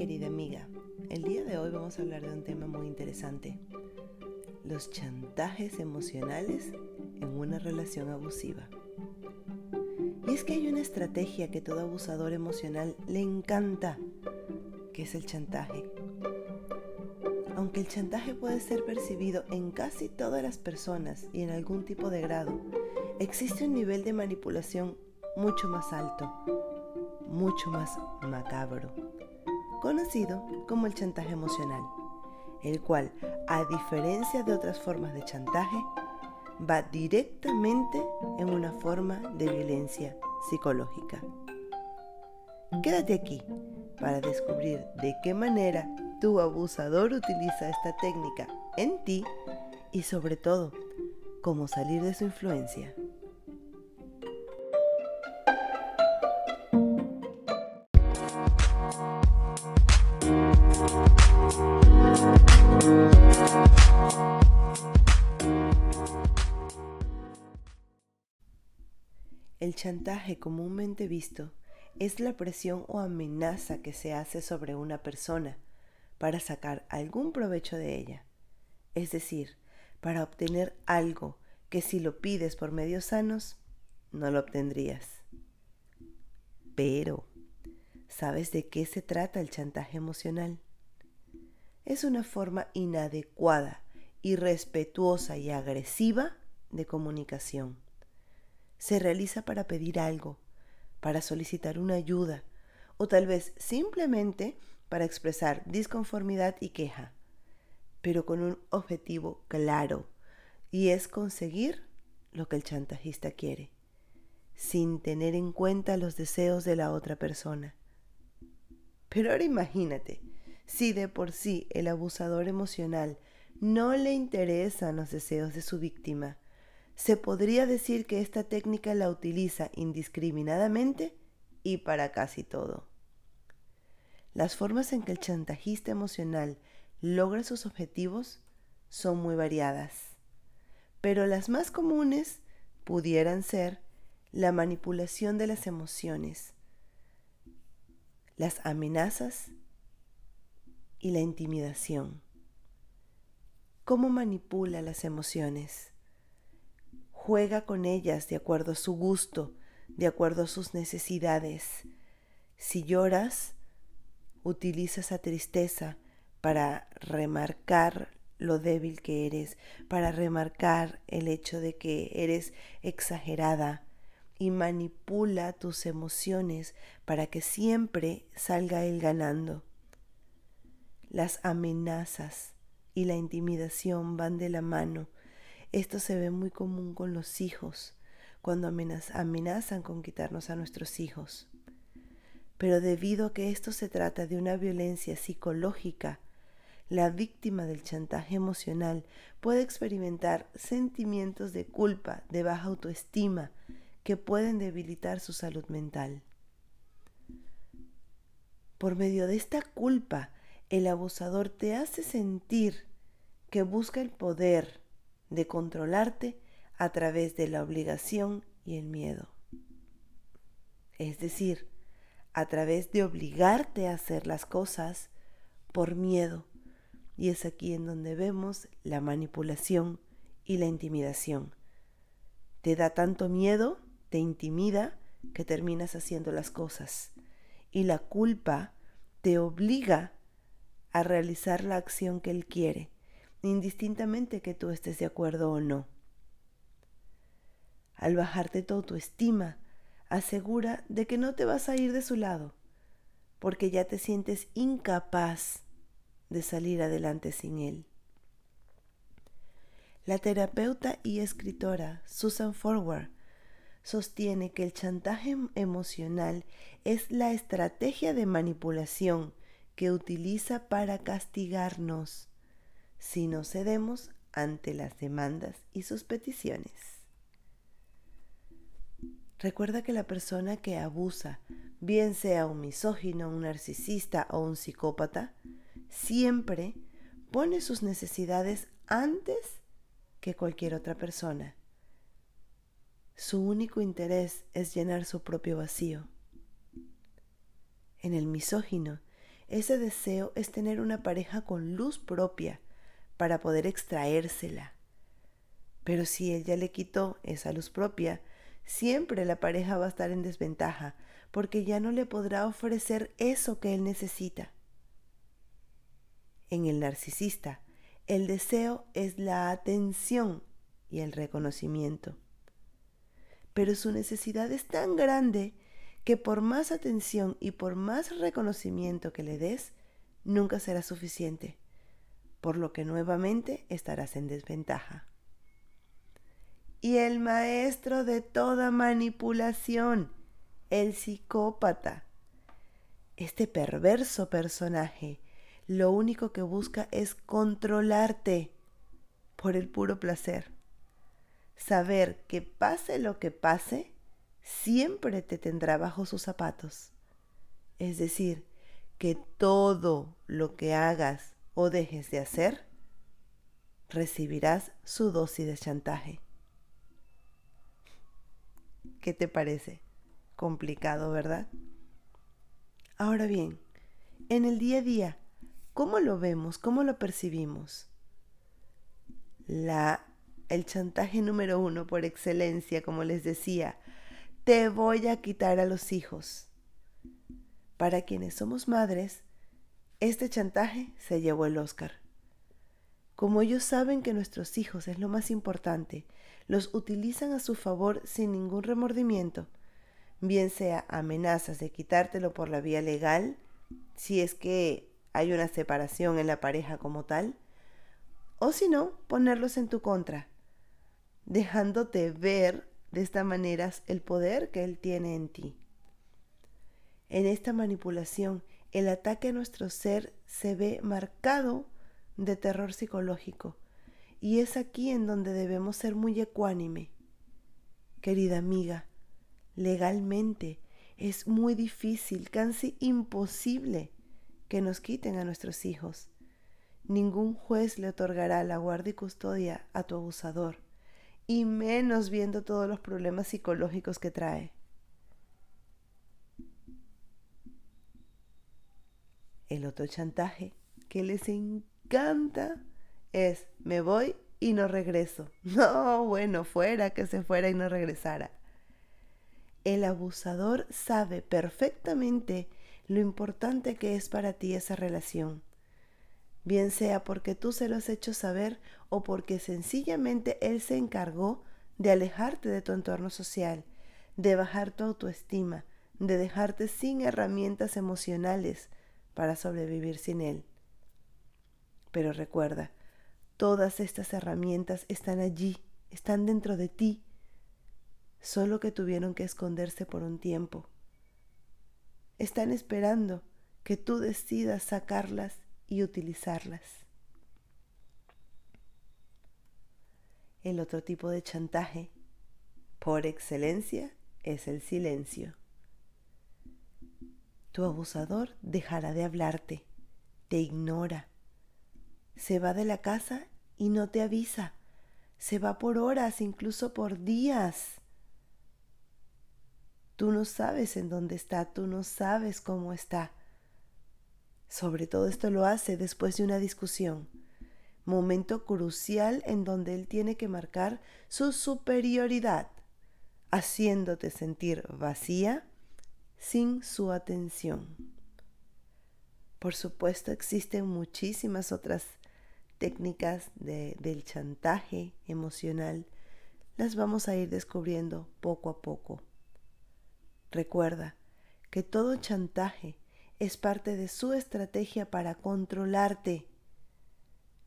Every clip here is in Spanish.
querida amiga. El día de hoy vamos a hablar de un tema muy interesante. Los chantajes emocionales en una relación abusiva. Y es que hay una estrategia que todo abusador emocional le encanta, que es el chantaje. Aunque el chantaje puede ser percibido en casi todas las personas y en algún tipo de grado, existe un nivel de manipulación mucho más alto, mucho más macabro conocido como el chantaje emocional, el cual, a diferencia de otras formas de chantaje, va directamente en una forma de violencia psicológica. Quédate aquí para descubrir de qué manera tu abusador utiliza esta técnica en ti y sobre todo, cómo salir de su influencia. Chantaje comúnmente visto es la presión o amenaza que se hace sobre una persona para sacar algún provecho de ella, es decir, para obtener algo que si lo pides por medios sanos, no lo obtendrías. Pero, ¿sabes de qué se trata el chantaje emocional? Es una forma inadecuada, irrespetuosa y agresiva de comunicación se realiza para pedir algo, para solicitar una ayuda o tal vez simplemente para expresar disconformidad y queja, pero con un objetivo claro y es conseguir lo que el chantajista quiere, sin tener en cuenta los deseos de la otra persona. Pero ahora imagínate, si de por sí el abusador emocional no le interesan los deseos de su víctima, se podría decir que esta técnica la utiliza indiscriminadamente y para casi todo. Las formas en que el chantajista emocional logra sus objetivos son muy variadas, pero las más comunes pudieran ser la manipulación de las emociones, las amenazas y la intimidación. ¿Cómo manipula las emociones? Juega con ellas de acuerdo a su gusto, de acuerdo a sus necesidades. Si lloras, utiliza esa tristeza para remarcar lo débil que eres, para remarcar el hecho de que eres exagerada y manipula tus emociones para que siempre salga él ganando. Las amenazas y la intimidación van de la mano esto se ve muy común con los hijos, cuando amenazan con quitarnos a nuestros hijos. Pero debido a que esto se trata de una violencia psicológica, la víctima del chantaje emocional puede experimentar sentimientos de culpa, de baja autoestima, que pueden debilitar su salud mental. Por medio de esta culpa, el abusador te hace sentir que busca el poder, de controlarte a través de la obligación y el miedo. Es decir, a través de obligarte a hacer las cosas por miedo. Y es aquí en donde vemos la manipulación y la intimidación. Te da tanto miedo, te intimida, que terminas haciendo las cosas. Y la culpa te obliga a realizar la acción que él quiere indistintamente que tú estés de acuerdo o no. Al bajarte tu autoestima, asegura de que no te vas a ir de su lado, porque ya te sientes incapaz de salir adelante sin él. La terapeuta y escritora Susan Forward sostiene que el chantaje emocional es la estrategia de manipulación que utiliza para castigarnos si no cedemos ante las demandas y sus peticiones. Recuerda que la persona que abusa, bien sea un misógino, un narcisista o un psicópata, siempre pone sus necesidades antes que cualquier otra persona. Su único interés es llenar su propio vacío. En el misógino, ese deseo es tener una pareja con luz propia para poder extraérsela. Pero si él ya le quitó esa luz propia, siempre la pareja va a estar en desventaja porque ya no le podrá ofrecer eso que él necesita. En el narcisista, el deseo es la atención y el reconocimiento. Pero su necesidad es tan grande que por más atención y por más reconocimiento que le des, nunca será suficiente, por lo que nuevamente estarás en desventaja. Y el maestro de toda manipulación, el psicópata. Este perverso personaje lo único que busca es controlarte por el puro placer. Saber que pase lo que pase, siempre te tendrá bajo sus zapatos. Es decir, que todo lo que hagas o dejes de hacer, recibirás su dosis de chantaje. ¿Qué te parece? Complicado, ¿verdad? Ahora bien, en el día a día, ¿cómo lo vemos? ¿Cómo lo percibimos? La, el chantaje número uno por excelencia, como les decía, te voy a quitar a los hijos. Para quienes somos madres, este chantaje se llevó el Oscar. Como ellos saben que nuestros hijos es lo más importante, los utilizan a su favor sin ningún remordimiento, bien sea amenazas de quitártelo por la vía legal, si es que hay una separación en la pareja como tal, o si no, ponerlos en tu contra, dejándote ver de esta manera el poder que Él tiene en ti. En esta manipulación, el ataque a nuestro ser se ve marcado de terror psicológico, y es aquí en donde debemos ser muy ecuánime. Querida amiga, legalmente es muy difícil, casi imposible, que nos quiten a nuestros hijos. Ningún juez le otorgará la guardia y custodia a tu abusador y menos viendo todos los problemas psicológicos que trae. El otro chantaje que les encanta es me voy y no regreso. No, bueno, fuera que se fuera y no regresara. El abusador sabe perfectamente lo importante que es para ti esa relación bien sea porque tú se lo has hecho saber o porque sencillamente Él se encargó de alejarte de tu entorno social, de bajar tu autoestima, de dejarte sin herramientas emocionales para sobrevivir sin Él. Pero recuerda, todas estas herramientas están allí, están dentro de ti, solo que tuvieron que esconderse por un tiempo. Están esperando que tú decidas sacarlas y utilizarlas. El otro tipo de chantaje, por excelencia, es el silencio. Tu abusador dejará de hablarte, te ignora, se va de la casa y no te avisa, se va por horas, incluso por días. Tú no sabes en dónde está, tú no sabes cómo está. Sobre todo esto lo hace después de una discusión, momento crucial en donde él tiene que marcar su superioridad, haciéndote sentir vacía sin su atención. Por supuesto existen muchísimas otras técnicas del chantaje emocional, las vamos a ir descubriendo poco a poco. Recuerda que todo chantaje es parte de su estrategia para controlarte,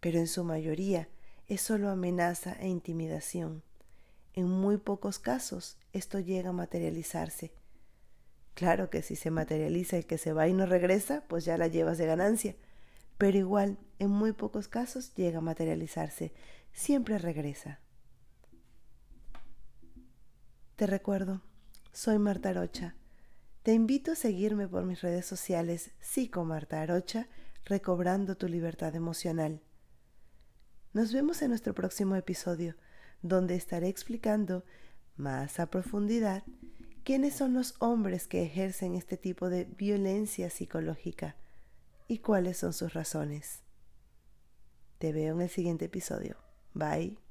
pero en su mayoría es solo amenaza e intimidación. En muy pocos casos esto llega a materializarse. Claro que si se materializa el que se va y no regresa, pues ya la llevas de ganancia, pero igual en muy pocos casos llega a materializarse, siempre regresa. Te recuerdo, soy Marta Rocha te invito a seguirme por mis redes sociales Psico Marta Arocha, recobrando tu libertad emocional. Nos vemos en nuestro próximo episodio, donde estaré explicando más a profundidad quiénes son los hombres que ejercen este tipo de violencia psicológica, y cuáles son sus razones. Te veo en el siguiente episodio. Bye.